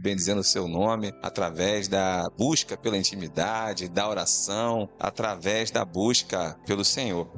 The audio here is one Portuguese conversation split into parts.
bendizendo o seu nome através da busca pela intimidade, da oração, através da busca pelo Senhor.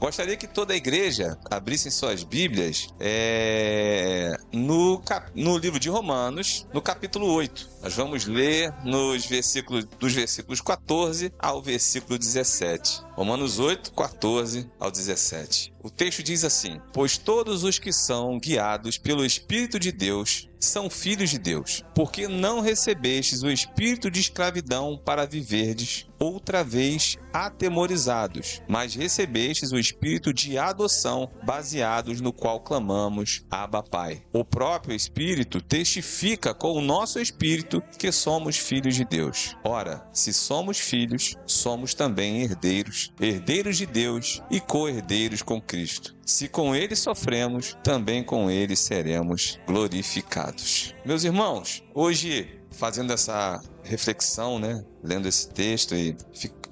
Gostaria que toda a igreja abrisse suas Bíblias é, no, no livro de Romanos, no capítulo 8. Nós vamos ler nos versículos, dos versículos 14 ao versículo 17. Romanos 8, 14 ao 17. O texto diz assim: Pois todos os que são guiados pelo Espírito de Deus são filhos de Deus, porque não recebestes o espírito de escravidão para viverdes outra vez atemorizados, mas recebestes o espírito de adoção, baseados no qual clamamos: Abba, Pai. O próprio Espírito testifica com o nosso espírito que somos filhos de Deus. Ora, se somos filhos, somos também herdeiros, herdeiros de Deus e co-herdeiros com Cristo. Se com ele sofremos, também com ele seremos glorificados. Meus irmãos, hoje fazendo essa reflexão, né, lendo esse texto e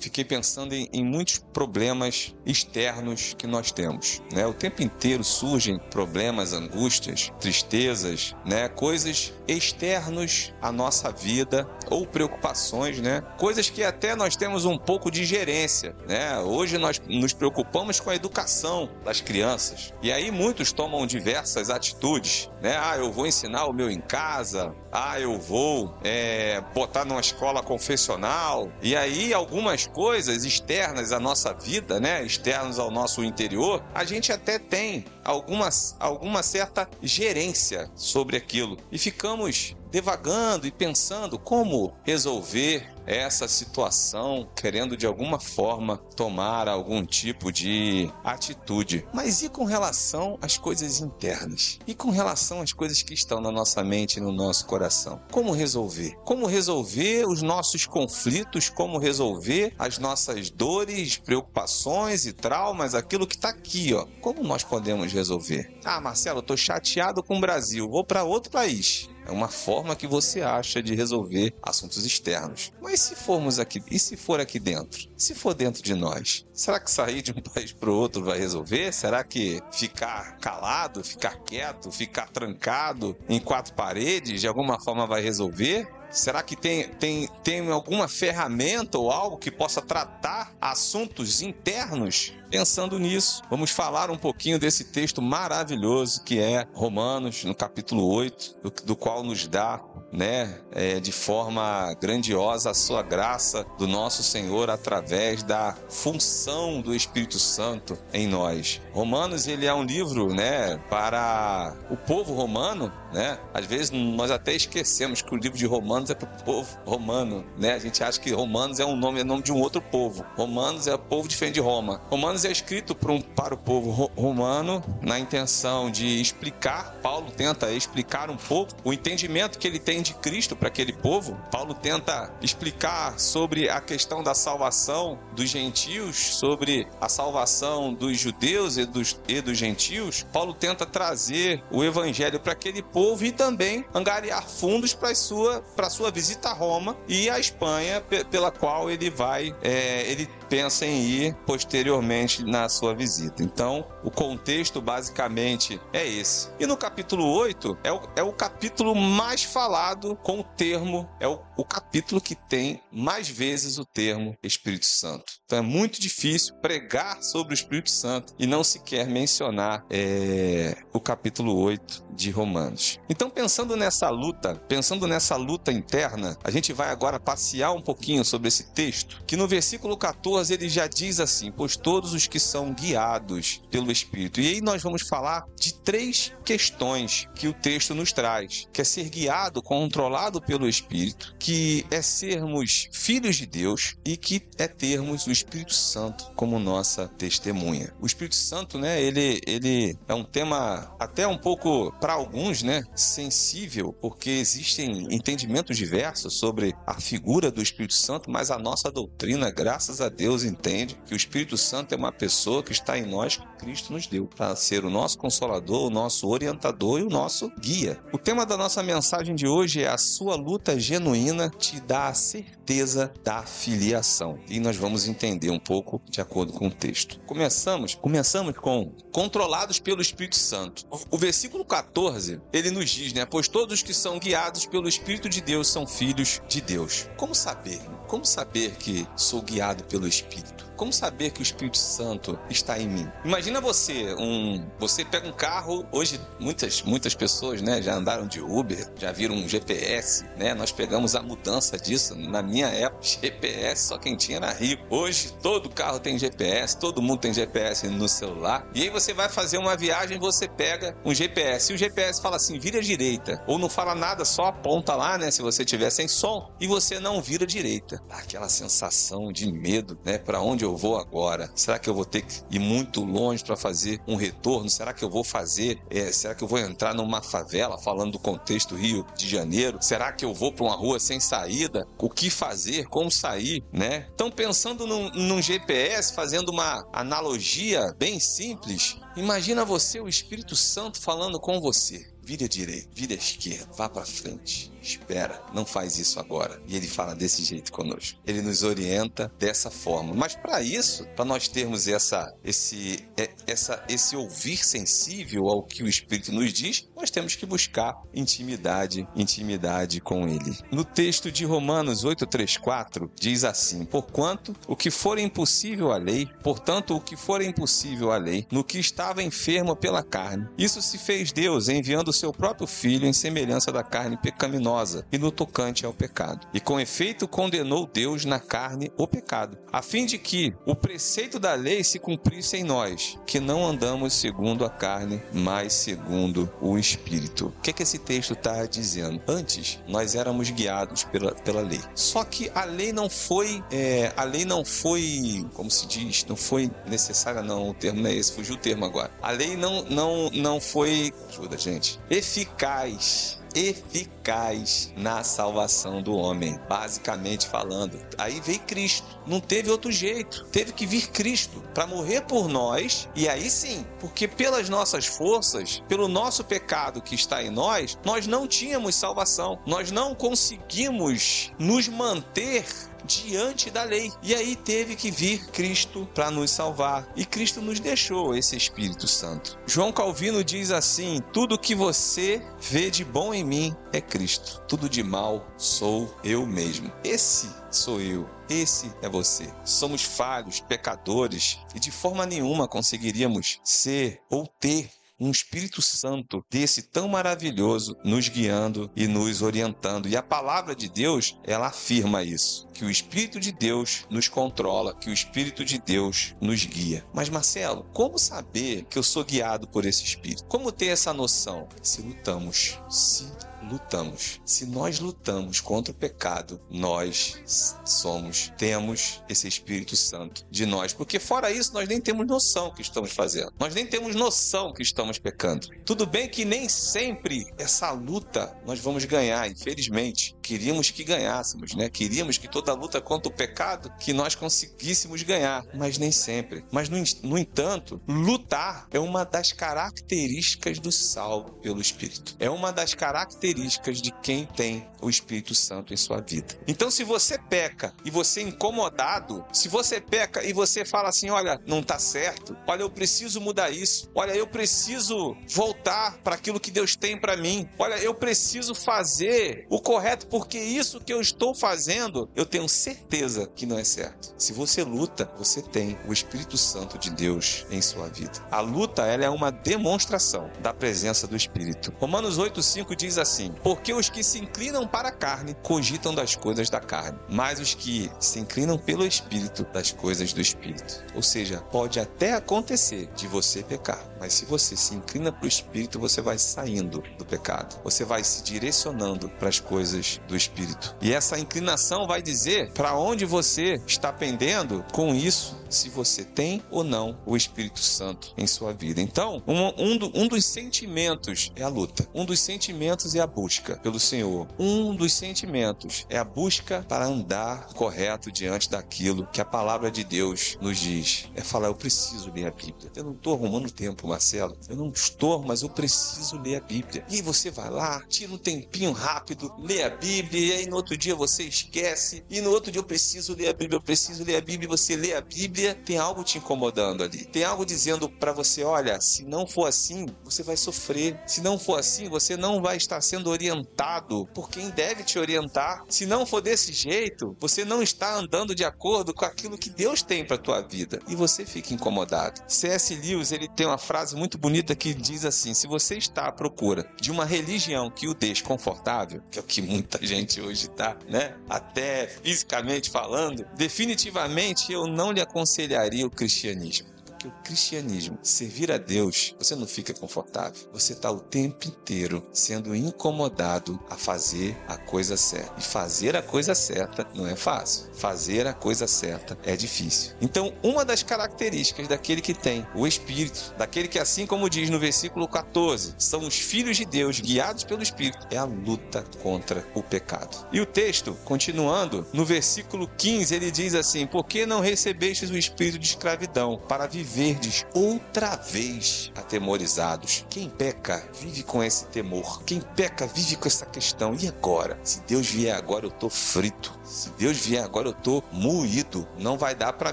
fiquei pensando em, em, muitos problemas externos que nós temos. Né? O tempo inteiro surgem problemas, angústias, tristezas, né? coisas externos à nossa vida ou preocupações, né? coisas que até nós temos um pouco de gerência. Né? Hoje nós nos preocupamos com a educação das crianças e aí muitos tomam diversas atitudes. Né? Ah, eu vou ensinar o meu em casa. Ah, eu vou é, botar numa escola confessional. E aí algumas coisas externas à nossa vida, né, externos ao nosso interior, a gente até tem alguma, alguma certa gerência sobre aquilo e ficamos devagando e pensando como resolver essa situação, querendo de alguma forma tomar algum tipo de atitude. Mas e com relação às coisas internas? E com relação às coisas que estão na nossa mente e no nosso coração? Como resolver? Como resolver os nossos conflitos? Como resolver as nossas dores, preocupações e traumas? Aquilo que está aqui, ó. Como nós podemos resolver? Ah, Marcelo, eu tô chateado com o Brasil, vou para outro país. É uma forma que você acha de resolver assuntos externos. Mas se formos aqui, e se for aqui dentro? Se for dentro de nós, será que sair de um país para o outro vai resolver? Será que ficar calado, ficar quieto, ficar trancado em quatro paredes de alguma forma vai resolver? Será que tem, tem, tem alguma ferramenta ou algo que possa tratar assuntos internos? Pensando nisso, vamos falar um pouquinho desse texto maravilhoso que é Romanos, no capítulo 8, do, do qual nos dá né, é, de forma grandiosa a sua graça do nosso Senhor através da função do Espírito Santo em nós. Romanos ele é um livro, né, para o povo romano, né? Às vezes nós até esquecemos que o livro de Romanos é para o povo romano, né? A gente acha que Romanos é um nome, é nome de um outro povo. Romanos é o povo diferente de Roma. Romanos é escrito para, um, para o povo romano na intenção de explicar. Paulo tenta explicar um pouco o entendimento que ele tem de Cristo para aquele povo. Paulo tenta explicar sobre a questão da salvação dos gentios, sobre a salvação dos judeus e dos, e dos gentios. Paulo tenta trazer o evangelho para aquele povo povo e também angariar fundos para sua para sua visita a Roma e a Espanha pela qual ele vai é, ele pensa em ir posteriormente na sua visita. Então, o contexto basicamente é esse. E no capítulo 8 é o, é o capítulo mais falado com o termo, é o, o capítulo que tem mais vezes o termo Espírito Santo. Então é muito difícil pregar sobre o Espírito Santo e não sequer mencionar é, o capítulo 8 de Romanos. Então, pensando nessa luta, pensando nessa luta interna, a gente vai agora passear um pouquinho sobre esse texto, que no versículo 14 ele já diz assim: Pois todos os que são guiados pelo Espírito. E aí nós vamos falar de três questões que o texto nos traz: que é ser guiado, controlado pelo Espírito, que é sermos filhos de Deus e que é termos o Espírito Santo como nossa testemunha. O Espírito Santo, né, ele, ele é um tema até um pouco, para alguns, né, sensível, porque existem entendimentos diversos sobre a figura do Espírito Santo, mas a nossa doutrina, graças a Deus, entende que o Espírito Santo é uma pessoa que está em nós que Cristo nos deu para ser o nosso consolador, o nosso orientador e o nosso guia. O tema da nossa mensagem de hoje é a sua luta genuína te dá a certeza da filiação. E nós vamos entender um pouco de acordo com o texto. Começamos, começamos com controlados pelo Espírito Santo. O versículo 14, ele nos diz, né? Pois todos que são guiados pelo Espírito de Deus são filhos de Deus. Como saber? Como saber que sou guiado pelo Espírito? Como saber que o Espírito Santo está em mim? Imagina você, um, você pega um carro, hoje muitas muitas pessoas, né, já andaram de Uber, já viram um GPS, né? Nós pegamos a mudança disso na minha época, GPS só quem tinha era rico. Hoje todo carro tem GPS, todo mundo tem GPS no celular. E aí você vai fazer uma viagem, você pega um GPS. E o GPS fala assim, vira direita, ou não fala nada, só aponta lá, né, se você tiver sem som, e você não vira direita. Aquela sensação de medo, né, para onde eu vou agora? Será que eu vou ter que ir muito longe para fazer um retorno? Será que eu vou fazer? É, será que eu vou entrar numa favela, falando do contexto Rio de Janeiro? Será que eu vou para uma rua sem saída? O que fazer? Como sair? Né? Então, pensando num, num GPS, fazendo uma analogia bem simples, imagina você, o Espírito Santo, falando com você. Vire à direita, vire à esquerda, vá para frente espera, não faz isso agora. E ele fala desse jeito conosco. Ele nos orienta dessa forma. Mas para isso, para nós termos essa, esse, é, essa, esse ouvir sensível ao que o Espírito nos diz, nós temos que buscar intimidade, intimidade com ele. No texto de Romanos 8:34 diz assim: Porquanto o que for impossível à lei, portanto o que for impossível à lei, no que estava enfermo pela carne, isso se fez Deus enviando o seu próprio filho em semelhança da carne pecaminosa pecaminosa e no tocante ao pecado. E com efeito condenou Deus na carne o pecado, a fim de que o preceito da lei se cumprisse em nós, que não andamos segundo a carne, mas segundo o Espírito. O que, é que esse texto está dizendo? Antes, nós éramos guiados pela, pela lei. Só que a lei não foi, é, a lei não foi, como se diz, não foi necessária, não, o termo não é esse, fugiu o termo agora. A lei não, não, não foi, ajuda gente, eficaz eficaz na salvação do homem, basicamente falando. Aí veio Cristo, não teve outro jeito, teve que vir Cristo para morrer por nós, e aí sim, porque pelas nossas forças, pelo nosso pecado que está em nós, nós não tínhamos salvação, nós não conseguimos nos manter diante da lei. E aí teve que vir Cristo para nos salvar. E Cristo nos deixou esse Espírito Santo. João Calvino diz assim: Tudo que você vê de bom em mim é Cristo. Tudo de mal sou eu mesmo. Esse sou eu. Esse é você. Somos falhos, pecadores e de forma nenhuma conseguiríamos ser ou ter um Espírito Santo desse tão maravilhoso nos guiando e nos orientando. E a palavra de Deus, ela afirma isso, que o Espírito de Deus nos controla, que o Espírito de Deus nos guia. Mas Marcelo, como saber que eu sou guiado por esse Espírito? Como ter essa noção? Se lutamos, se lutamos. Se nós lutamos contra o pecado, nós somos, temos esse Espírito Santo de nós. Porque fora isso, nós nem temos noção que estamos fazendo. Nós nem temos noção que estamos pecando. Tudo bem que nem sempre essa luta nós vamos ganhar, infelizmente. Queríamos que ganhássemos, né? Queríamos que toda luta contra o pecado que nós conseguíssemos ganhar, mas nem sempre. Mas no, no entanto, lutar é uma das características do salvo pelo Espírito. É uma das características de quem tem o Espírito Santo em sua vida. Então, se você peca e você é incomodado, se você peca e você fala assim: olha, não está certo, olha, eu preciso mudar isso, olha, eu preciso voltar para aquilo que Deus tem para mim, olha, eu preciso fazer o correto, porque isso que eu estou fazendo, eu tenho certeza que não é certo. Se você luta, você tem o Espírito Santo de Deus em sua vida. A luta ela é uma demonstração da presença do Espírito. Romanos 8,5 diz assim Porque os que se inclinam para a carne cogitam das coisas da carne, mas os que se inclinam pelo espírito, das coisas do espírito. Ou seja, pode até acontecer de você pecar, mas se você se inclina para o espírito, você vai saindo do pecado. Você vai se direcionando para as coisas do espírito. E essa inclinação vai dizer para onde você está pendendo com isso se você tem ou não o Espírito Santo em sua vida. Então, um, um, do, um dos sentimentos é a luta, um dos sentimentos é a busca pelo Senhor, um dos sentimentos é a busca para andar correto diante daquilo que a palavra de Deus nos diz. É falar, eu preciso ler a Bíblia. Eu não estou arrumando tempo, Marcelo. Eu não estou, mas eu preciso ler a Bíblia. E aí você vai lá, tira um tempinho rápido, lê a Bíblia, e aí no outro dia você esquece, e no outro dia eu preciso ler a Bíblia, eu preciso ler a Bíblia, e você lê a Bíblia, tem algo te incomodando ali. Tem algo dizendo para você, olha, se não for assim, você vai sofrer. Se não for assim, você não vai estar sendo orientado por quem deve te orientar. Se não for desse jeito, você não está andando de acordo com aquilo que Deus tem para tua vida e você fica incomodado. C.S. Lewis, ele tem uma frase muito bonita que diz assim: se você está à procura de uma religião que o deixe confortável, que é o que muita gente hoje está, né? Até fisicamente falando, definitivamente eu não lhe aconselharia o cristianismo. O cristianismo, servir a Deus, você não fica confortável. Você está o tempo inteiro sendo incomodado a fazer a coisa certa. E fazer a coisa certa não é fácil. Fazer a coisa certa é difícil. Então, uma das características daquele que tem o Espírito, daquele que, assim como diz no versículo 14, são os filhos de Deus guiados pelo Espírito, é a luta contra o pecado. E o texto, continuando, no versículo 15, ele diz assim: Por que não recebestes o espírito de escravidão para viver? Verdes outra vez atemorizados. Quem peca vive com esse temor. Quem peca vive com essa questão. E agora? Se Deus vier agora, eu tô frito. Se Deus vier agora, eu tô moído. Não vai dar para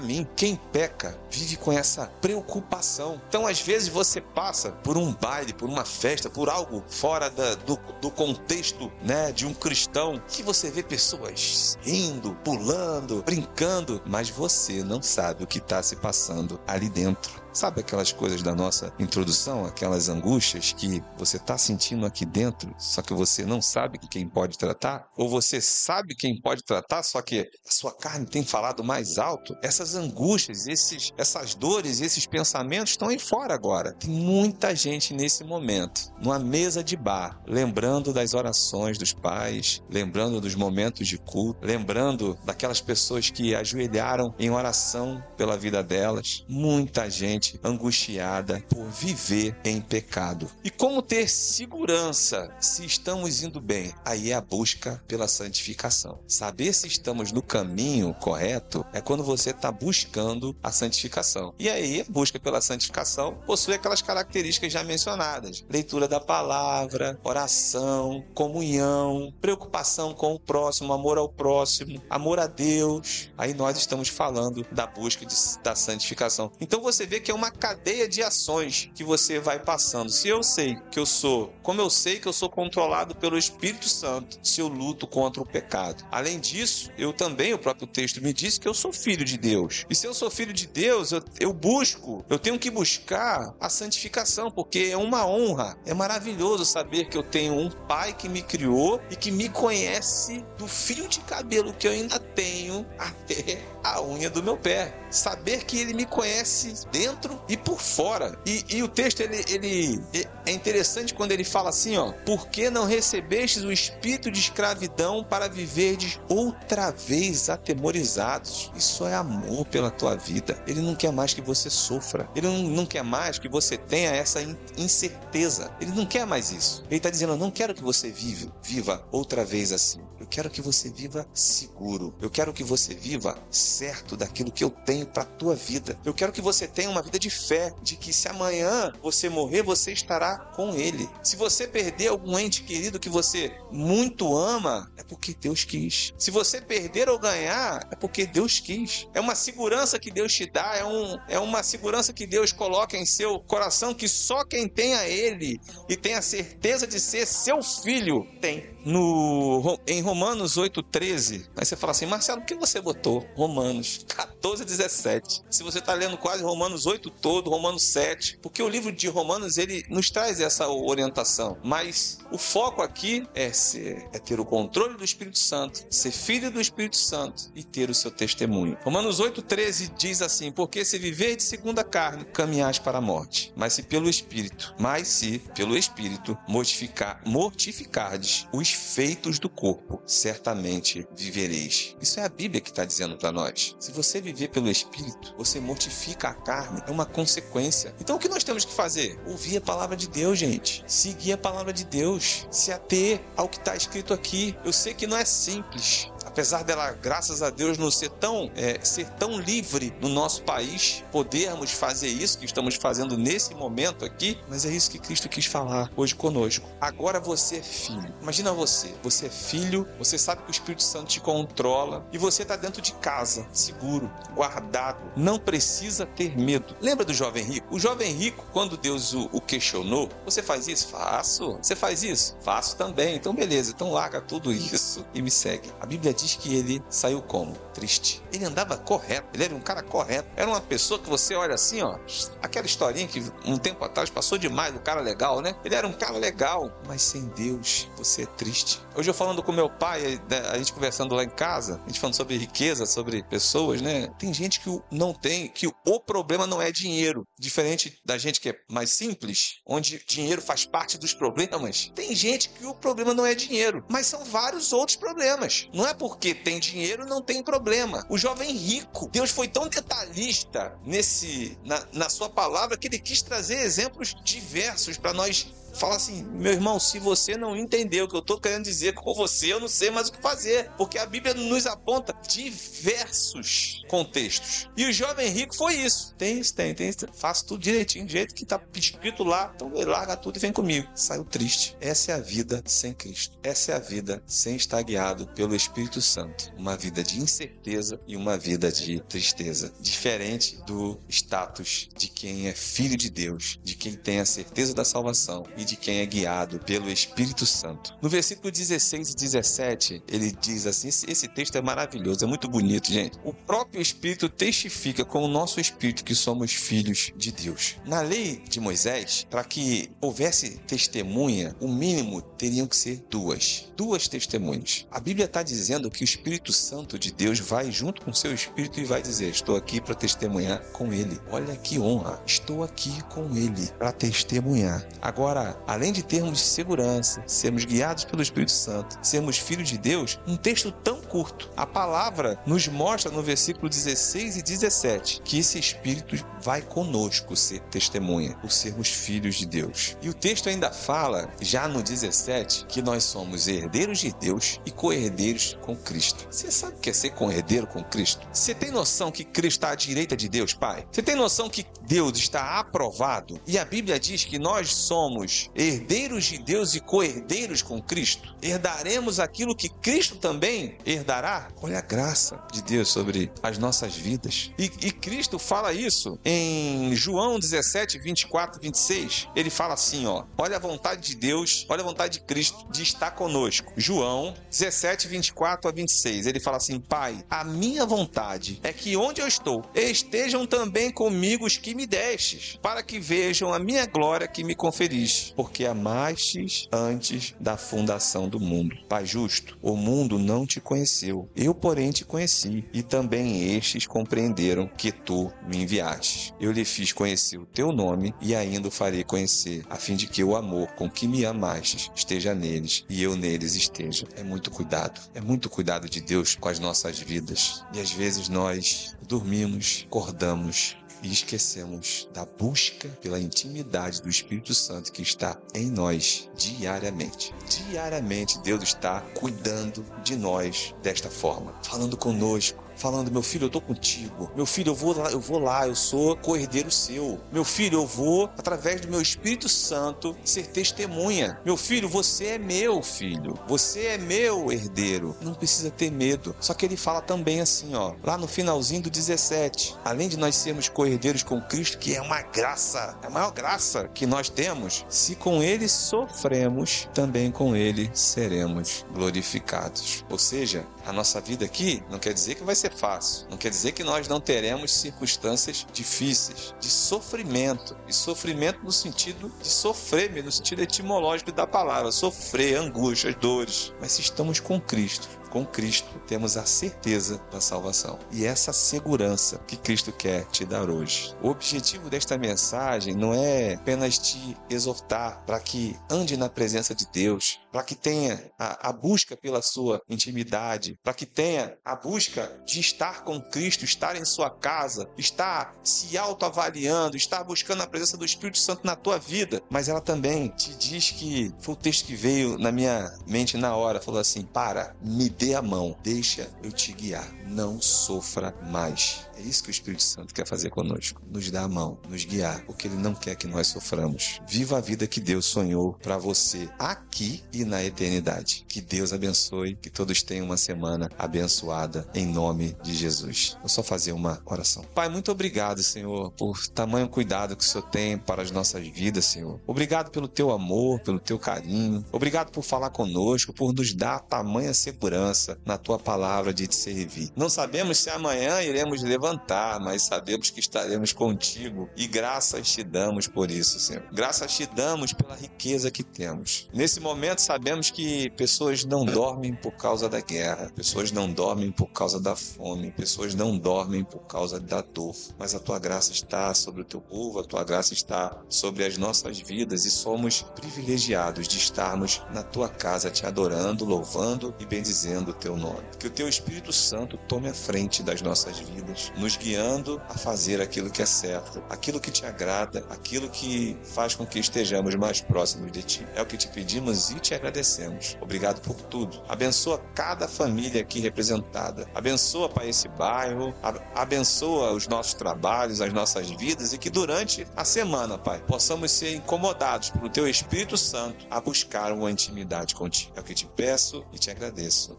mim. Quem peca vive com essa preocupação. Então, às vezes, você passa por um baile, por uma festa, por algo fora da, do, do contexto né, de um cristão, que você vê pessoas rindo, pulando, brincando, mas você não sabe o que está se passando ali dentro. adentro. Sabe aquelas coisas da nossa introdução, aquelas angústias que você está sentindo aqui dentro, só que você não sabe quem pode tratar? Ou você sabe quem pode tratar, só que a sua carne tem falado mais alto? Essas angústias, esses, essas dores, esses pensamentos estão aí fora agora. Tem muita gente nesse momento, numa mesa de bar, lembrando das orações dos pais, lembrando dos momentos de culto, lembrando daquelas pessoas que ajoelharam em oração pela vida delas. Muita gente angustiada por viver em pecado. E como ter segurança se estamos indo bem? Aí é a busca pela santificação. Saber se estamos no caminho correto é quando você está buscando a santificação. E aí, a busca pela santificação possui aquelas características já mencionadas: leitura da palavra, oração, comunhão, preocupação com o próximo, amor ao próximo, amor a Deus. Aí nós estamos falando da busca de, da santificação. Então você vê que que é uma cadeia de ações que você vai passando. Se eu sei que eu sou, como eu sei que eu sou controlado pelo Espírito Santo, se eu luto contra o pecado. Além disso, eu também, o próprio texto me diz que eu sou filho de Deus. E se eu sou filho de Deus, eu, eu busco, eu tenho que buscar a santificação, porque é uma honra. É maravilhoso saber que eu tenho um pai que me criou e que me conhece do fio de cabelo que eu ainda tenho até a unha do meu pé. Saber que ele me conhece dentro dentro e por fora. E, e o texto ele, ele é interessante quando ele fala assim, ó: "Por que não recebestes o espírito de escravidão para viverdes outra vez atemorizados?" Isso é amor pela tua vida. Ele não quer mais que você sofra. Ele não, não quer mais que você tenha essa incerteza. Ele não quer mais isso. Ele está dizendo: "Eu não quero que você viva, viva outra vez assim. Eu quero que você viva seguro. Eu quero que você viva certo daquilo que eu tenho para tua vida. Eu quero que você tenha uma vida de fé, de que se amanhã você morrer, você estará com ele. Se você perder algum ente querido que você muito ama, é porque Deus quis. Se você perder ou ganhar, é porque Deus quis. É uma segurança que Deus te dá, é, um, é uma segurança que Deus coloca em seu coração que só quem tem a Ele e tem a certeza de ser seu filho tem. No, em Romanos 8,13, aí você fala assim, Marcelo, por que você botou Romanos 14, 17? Se você está lendo quase Romanos 8, 8 todo, Romanos 7, porque o livro de Romanos ele nos traz essa orientação. Mas o foco aqui é ser, é ter o controle do Espírito Santo, ser filho do Espírito Santo e ter o seu testemunho. Romanos 8:13 diz assim: porque se viver de segunda carne, caminhais para a morte, mas se pelo Espírito, mas se pelo Espírito mortificar, mortificardes os feitos do corpo, certamente vivereis. Isso é a Bíblia que está dizendo para nós. Se você viver pelo Espírito, você mortifica a carne, é uma consequência. Então o que nós temos que fazer? Ouvir a palavra de Deus, gente. Seguir a palavra de Deus. Se ater ao que está escrito aqui. Eu sei que não é simples apesar dela, graças a Deus, não ser tão, é, ser tão livre no nosso país, podermos fazer isso que estamos fazendo nesse momento aqui, mas é isso que Cristo quis falar hoje conosco. Agora você é filho. Imagina você, você é filho, você sabe que o Espírito Santo te controla e você está dentro de casa, seguro, guardado, não precisa ter medo. Lembra do jovem rico? O jovem rico, quando Deus o, o questionou, você faz isso? Faço. Você faz isso? Faço também. Então beleza, então larga tudo isso e me segue. A Bíblia diz que ele saiu como? Triste. Ele andava correto, ele era um cara correto. Era uma pessoa que você olha assim, ó. Aquela historinha que um tempo atrás passou demais do cara legal, né? Ele era um cara legal, mas sem Deus você é triste. Hoje eu falando com meu pai, né, a gente conversando lá em casa, a gente falando sobre riqueza, sobre pessoas, né? Tem gente que não tem, que o problema não é dinheiro. Diferente da gente que é mais simples, onde dinheiro faz parte dos problemas. Tem gente que o problema não é dinheiro, mas são vários outros problemas. Não é porque tem dinheiro, não tem problema. O jovem rico, Deus foi tão detalhista nesse na, na sua palavra que ele quis trazer exemplos diversos para nós fala assim: meu irmão, se você não entendeu o que eu estou querendo dizer com você, eu não sei mais o que fazer. Porque a Bíblia nos aponta diversos contextos. E o jovem rico foi isso. Tem isso, tem, tem isso. Faço tudo direitinho, do jeito que está escrito lá. Então larga tudo e vem comigo. Saiu triste. Essa é a vida sem Cristo. Essa é a vida sem estar guiado pelo Espírito Santo. Uma vida de incerteza e uma vida de tristeza. Diferente do status de quem é filho de Deus, de quem tem a certeza da salvação e de quem é guiado pelo Espírito Santo. No versículo 16 e 17, ele diz assim: esse texto é maravilhoso, é muito bonito, gente. O próprio Espírito testifica com o nosso espírito que somos filhos de Deus. Na lei de Moisés, para que houvesse testemunha, o mínimo teriam que ser duas. Duas testemunhas. A Bíblia está dizendo que o Espírito Santo de Deus vai junto com seu espírito e vai dizer: Estou aqui para testemunhar com ele. Olha que honra, estou aqui com ele para testemunhar. Agora, além de termos segurança, sermos guiados pelo Espírito Santo, sermos filhos de Deus, um texto tão curto. A palavra nos mostra no versículo 16 e 17 que esse Espírito vai conosco ser testemunha, por sermos filhos de Deus. E o texto ainda fala, já no 17, que nós somos herdeiros de Deus e co-herdeiros com Cristo. Você sabe o que é ser co-herdeiro com Cristo? Você tem noção que Cristo está à direita de Deus, Pai? Você tem noção que Deus está aprovado? E a Bíblia diz que nós somos herdeiros de Deus e co-herdeiros com Cristo, herdaremos aquilo que Cristo também herdará. Olha a graça de Deus sobre as nossas vidas. E, e Cristo fala isso em João 17, 24, 26. Ele fala assim: ó, olha a vontade de Deus, olha a vontade de Cristo de estar conosco. João 17, 24 a 26. Ele fala assim: Pai, a minha vontade é que onde eu estou estejam também comigo os que me destes, para que vejam a minha glória que me conferiste porque amastes antes da fundação do mundo. Pai justo, o mundo não te conheceu, eu, porém, te conheci, e também estes compreenderam que tu me enviaste. Eu lhe fiz conhecer o teu nome e ainda o farei conhecer, a fim de que o amor com que me amastes esteja neles e eu neles esteja. É muito cuidado, é muito cuidado de Deus com as nossas vidas. E às vezes nós dormimos, acordamos, e esquecemos da busca pela intimidade do Espírito Santo que está em nós diariamente. Diariamente Deus está cuidando de nós desta forma, falando conosco, falando: meu filho, eu tô contigo. Meu filho, eu vou lá, eu vou lá, eu sou cordeiro seu. Meu filho, eu vou, através do meu Espírito Santo, ser testemunha. Meu filho, você é meu filho. Você é meu herdeiro. Não precisa ter medo. Só que ele fala também assim, ó, lá no finalzinho do 17. Além de nós sermos cordeiros com Cristo, que é uma graça, é a maior graça que nós temos, se com ele sofremos, também com ele seremos glorificados. Ou seja, a nossa vida aqui não quer dizer que vai ser ser fácil. Não quer dizer que nós não teremos circunstâncias difíceis, de sofrimento. E sofrimento no sentido de sofrer, no sentido etimológico da palavra. Sofrer, angústias, dores. Mas se estamos com Cristo, com Cristo temos a certeza da salvação. E essa segurança que Cristo quer te dar hoje. O objetivo desta mensagem não é apenas te exortar para que ande na presença de Deus, para que tenha a, a, busca pela sua intimidade, para que tenha a busca de estar com Cristo, estar em sua casa, estar se autoavaliando, estar buscando a presença do Espírito Santo na tua vida. Mas ela também te diz que foi o texto que veio na minha mente na hora, falou assim: "Para, me dê a mão, deixa eu te guiar, não sofra mais. É isso que o Espírito Santo quer fazer conosco, nos dar a mão, nos guiar, porque ele não quer que nós soframos. Viva a vida que Deus sonhou para você aqui e na eternidade. Que Deus abençoe, que todos tenham uma semana abençoada em nome de Jesus. Vou só fazer uma oração. Pai, muito obrigado, Senhor, por tamanho cuidado que o Senhor tem para as nossas vidas, Senhor. Obrigado pelo teu amor, pelo teu carinho. Obrigado por falar conosco, por nos dar tamanha segurança na tua palavra de te servir. Não sabemos se amanhã iremos levantar, mas sabemos que estaremos contigo e graças te damos por isso, Senhor. Graças te damos pela riqueza que temos. Nesse momento sabemos que pessoas não dormem por causa da guerra, pessoas não dormem por causa da fome, pessoas não dormem por causa da dor, mas a tua graça está sobre o teu povo, a tua graça está sobre as nossas vidas e somos privilegiados de estarmos na tua casa te adorando, louvando e bendizendo o teu nome. Que o teu Espírito Santo tome a frente das nossas vidas, nos guiando a fazer aquilo que é certo, aquilo que te agrada, aquilo que faz com que estejamos mais próximos de ti. É o que te pedimos e te agradecemos. Obrigado por tudo. Abençoa cada família aqui representada. Abençoa, Pai, esse bairro. Abençoa os nossos trabalhos, as nossas vidas e que durante a semana, Pai, possamos ser incomodados pelo Teu Espírito Santo a buscar uma intimidade contigo. É o que te peço e te agradeço.